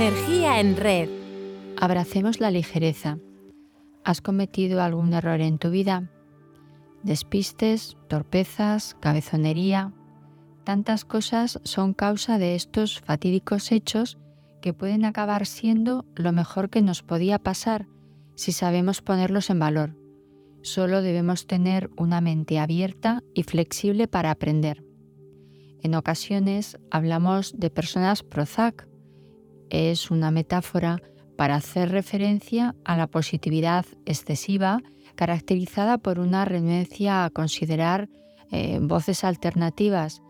Energía en red. Abracemos la ligereza. ¿Has cometido algún error en tu vida? Despistes, torpezas, cabezonería. Tantas cosas son causa de estos fatídicos hechos que pueden acabar siendo lo mejor que nos podía pasar si sabemos ponerlos en valor. Solo debemos tener una mente abierta y flexible para aprender. En ocasiones hablamos de personas Prozac. Es una metáfora para hacer referencia a la positividad excesiva caracterizada por una renuencia a considerar eh, voces alternativas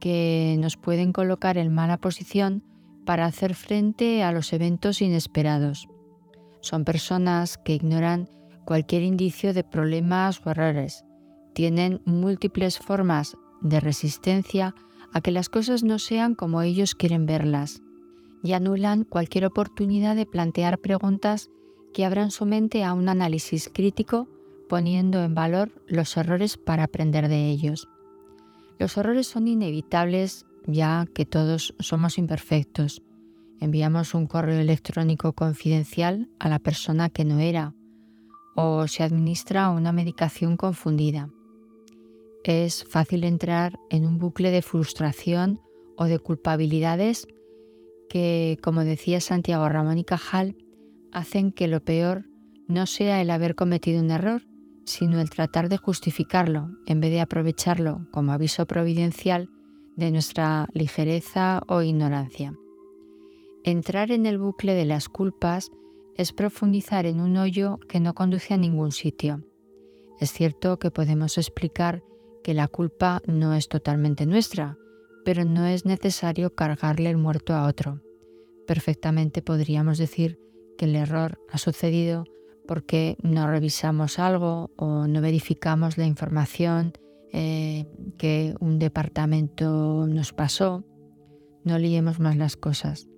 que nos pueden colocar en mala posición para hacer frente a los eventos inesperados. Son personas que ignoran cualquier indicio de problemas o errores. Tienen múltiples formas de resistencia a que las cosas no sean como ellos quieren verlas y anulan cualquier oportunidad de plantear preguntas que abran su mente a un análisis crítico poniendo en valor los errores para aprender de ellos. Los errores son inevitables ya que todos somos imperfectos. Enviamos un correo electrónico confidencial a la persona que no era o se administra una medicación confundida. Es fácil entrar en un bucle de frustración o de culpabilidades que, como decía Santiago Ramón y Cajal, hacen que lo peor no sea el haber cometido un error, sino el tratar de justificarlo en vez de aprovecharlo como aviso providencial de nuestra ligereza o ignorancia. Entrar en el bucle de las culpas es profundizar en un hoyo que no conduce a ningún sitio. Es cierto que podemos explicar que la culpa no es totalmente nuestra, pero no es necesario cargarle el muerto a otro. Perfectamente podríamos decir que el error ha sucedido porque no revisamos algo o no verificamos la información eh, que un departamento nos pasó. No liemos más las cosas.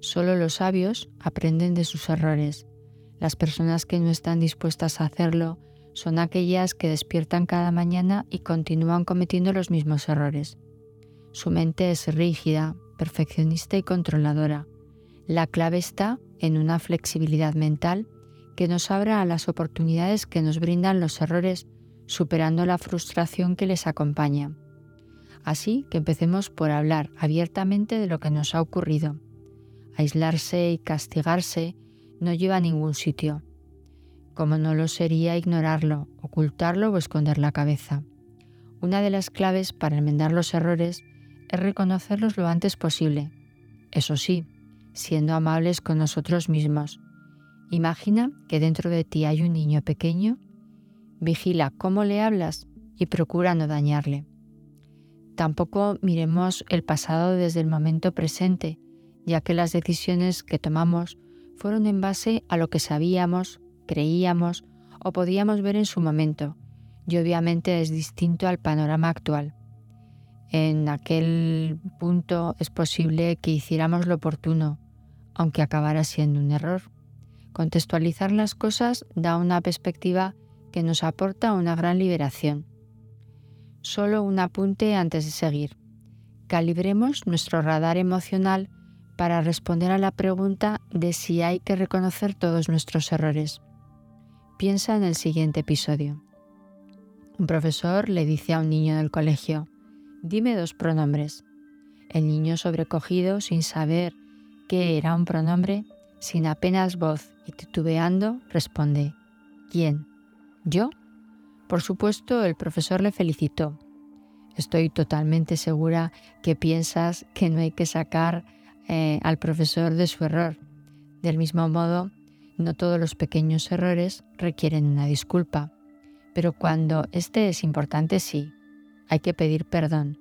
Solo los sabios aprenden de sus errores. Las personas que no están dispuestas a hacerlo son aquellas que despiertan cada mañana y continúan cometiendo los mismos errores. Su mente es rígida, perfeccionista y controladora. La clave está en una flexibilidad mental que nos abra a las oportunidades que nos brindan los errores, superando la frustración que les acompaña. Así que empecemos por hablar abiertamente de lo que nos ha ocurrido. Aislarse y castigarse no lleva a ningún sitio como no lo sería ignorarlo, ocultarlo o esconder la cabeza. Una de las claves para enmendar los errores es reconocerlos lo antes posible. Eso sí, siendo amables con nosotros mismos. Imagina que dentro de ti hay un niño pequeño, vigila cómo le hablas y procura no dañarle. Tampoco miremos el pasado desde el momento presente, ya que las decisiones que tomamos fueron en base a lo que sabíamos, creíamos o podíamos ver en su momento, y obviamente es distinto al panorama actual. En aquel punto es posible que hiciéramos lo oportuno, aunque acabara siendo un error. Contextualizar las cosas da una perspectiva que nos aporta una gran liberación. Solo un apunte antes de seguir. Calibremos nuestro radar emocional para responder a la pregunta de si hay que reconocer todos nuestros errores. Piensa en el siguiente episodio. Un profesor le dice a un niño del colegio, dime dos pronombres. El niño sobrecogido, sin saber qué era un pronombre, sin apenas voz y titubeando, responde, ¿quién? ¿Yo? Por supuesto, el profesor le felicitó. Estoy totalmente segura que piensas que no hay que sacar eh, al profesor de su error. Del mismo modo, no todos los pequeños errores requieren una disculpa, pero cuando este es importante sí, hay que pedir perdón.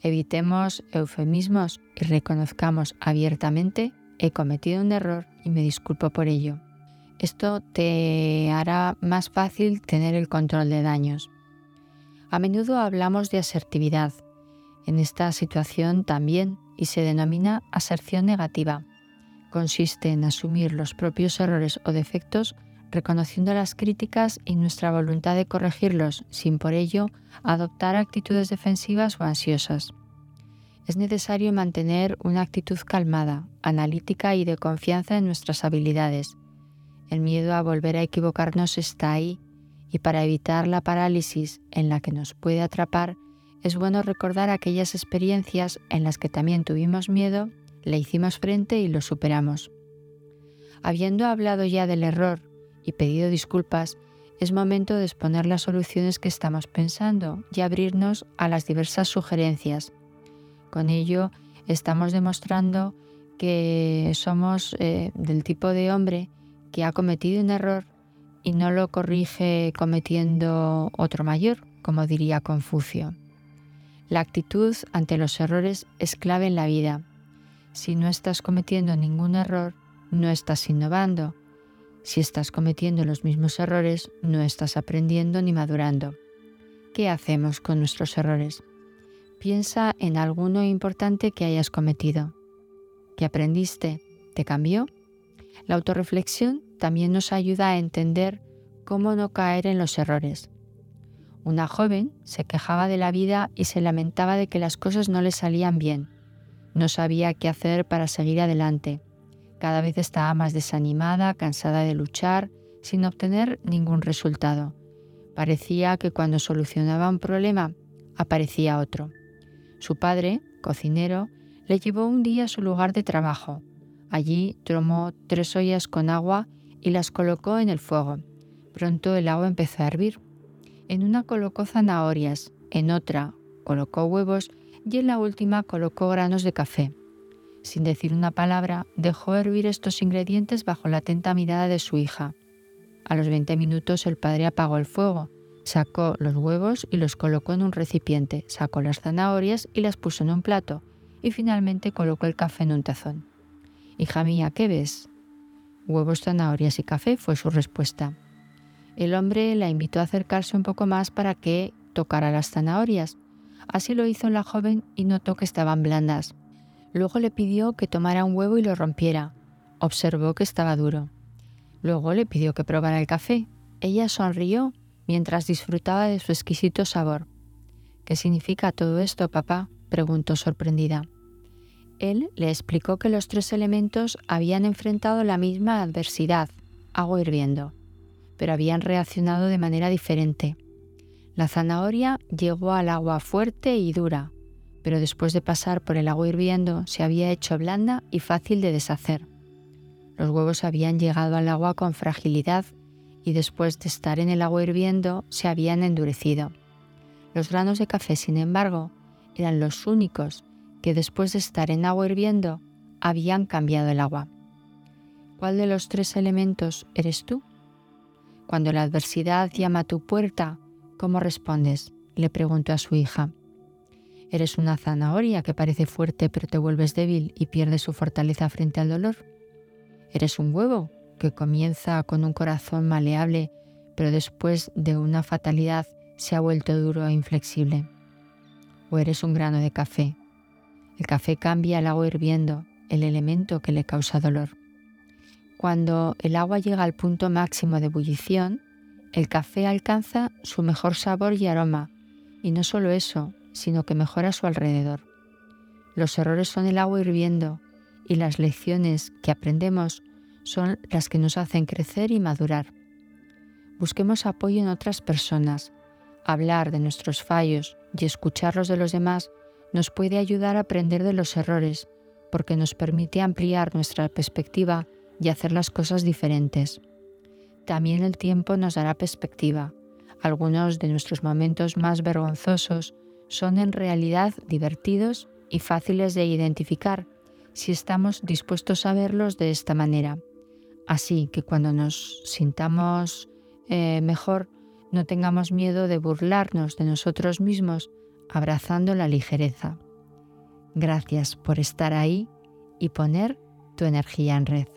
Evitemos eufemismos y reconozcamos abiertamente he cometido un error y me disculpo por ello. Esto te hará más fácil tener el control de daños. A menudo hablamos de asertividad. En esta situación también y se denomina aserción negativa consiste en asumir los propios errores o defectos, reconociendo las críticas y nuestra voluntad de corregirlos, sin por ello adoptar actitudes defensivas o ansiosas. es necesario mantener una actitud calmada, analítica y de confianza en nuestras habilidades. El miedo a volver a equivocarnos está ahí y para evitar la parálisis en la que nos puede atrapar, es bueno recordar aquellas experiencias en las que también tuvimos miedo, le hicimos frente y lo superamos. Habiendo hablado ya del error y pedido disculpas, es momento de exponer las soluciones que estamos pensando y abrirnos a las diversas sugerencias. Con ello estamos demostrando que somos eh, del tipo de hombre que ha cometido un error y no lo corrige cometiendo otro mayor, como diría Confucio. La actitud ante los errores es clave en la vida. Si no estás cometiendo ningún error, no estás innovando. Si estás cometiendo los mismos errores, no estás aprendiendo ni madurando. ¿Qué hacemos con nuestros errores? Piensa en alguno importante que hayas cometido. ¿Qué aprendiste? ¿Te cambió? La autorreflexión también nos ayuda a entender cómo no caer en los errores. Una joven se quejaba de la vida y se lamentaba de que las cosas no le salían bien. No sabía qué hacer para seguir adelante. Cada vez estaba más desanimada, cansada de luchar, sin obtener ningún resultado. Parecía que cuando solucionaba un problema, aparecía otro. Su padre, cocinero, le llevó un día a su lugar de trabajo. Allí tomó tres ollas con agua y las colocó en el fuego. Pronto el agua empezó a hervir. En una colocó zanahorias, en otra colocó huevos y en la última colocó granos de café. Sin decir una palabra, dejó hervir estos ingredientes bajo la atenta mirada de su hija. A los 20 minutos el padre apagó el fuego, sacó los huevos y los colocó en un recipiente, sacó las zanahorias y las puso en un plato, y finalmente colocó el café en un tazón. Hija mía, ¿qué ves? Huevos, zanahorias y café fue su respuesta. El hombre la invitó a acercarse un poco más para que tocara las zanahorias. Así lo hizo la joven y notó que estaban blandas. Luego le pidió que tomara un huevo y lo rompiera. Observó que estaba duro. Luego le pidió que probara el café. Ella sonrió mientras disfrutaba de su exquisito sabor. ¿Qué significa todo esto, papá? preguntó sorprendida. Él le explicó que los tres elementos habían enfrentado la misma adversidad, agua hirviendo, pero habían reaccionado de manera diferente. La zanahoria llegó al agua fuerte y dura, pero después de pasar por el agua hirviendo se había hecho blanda y fácil de deshacer. Los huevos habían llegado al agua con fragilidad y después de estar en el agua hirviendo se habían endurecido. Los granos de café, sin embargo, eran los únicos que después de estar en agua hirviendo habían cambiado el agua. ¿Cuál de los tres elementos eres tú? Cuando la adversidad llama a tu puerta, ¿cómo respondes? le preguntó a su hija. ¿Eres una zanahoria que parece fuerte pero te vuelves débil y pierdes su fortaleza frente al dolor? ¿Eres un huevo que comienza con un corazón maleable pero después de una fatalidad se ha vuelto duro e inflexible? ¿O eres un grano de café? El café cambia el agua hirviendo, el elemento que le causa dolor. Cuando el agua llega al punto máximo de ebullición, el café alcanza su mejor sabor y aroma, y no solo eso, sino que mejora su alrededor. Los errores son el agua hirviendo y las lecciones que aprendemos son las que nos hacen crecer y madurar. Busquemos apoyo en otras personas. Hablar de nuestros fallos y escucharlos de los demás nos puede ayudar a aprender de los errores, porque nos permite ampliar nuestra perspectiva y hacer las cosas diferentes. También el tiempo nos dará perspectiva. Algunos de nuestros momentos más vergonzosos son en realidad divertidos y fáciles de identificar si estamos dispuestos a verlos de esta manera. Así que cuando nos sintamos eh, mejor, no tengamos miedo de burlarnos de nosotros mismos, abrazando la ligereza. Gracias por estar ahí y poner tu energía en red.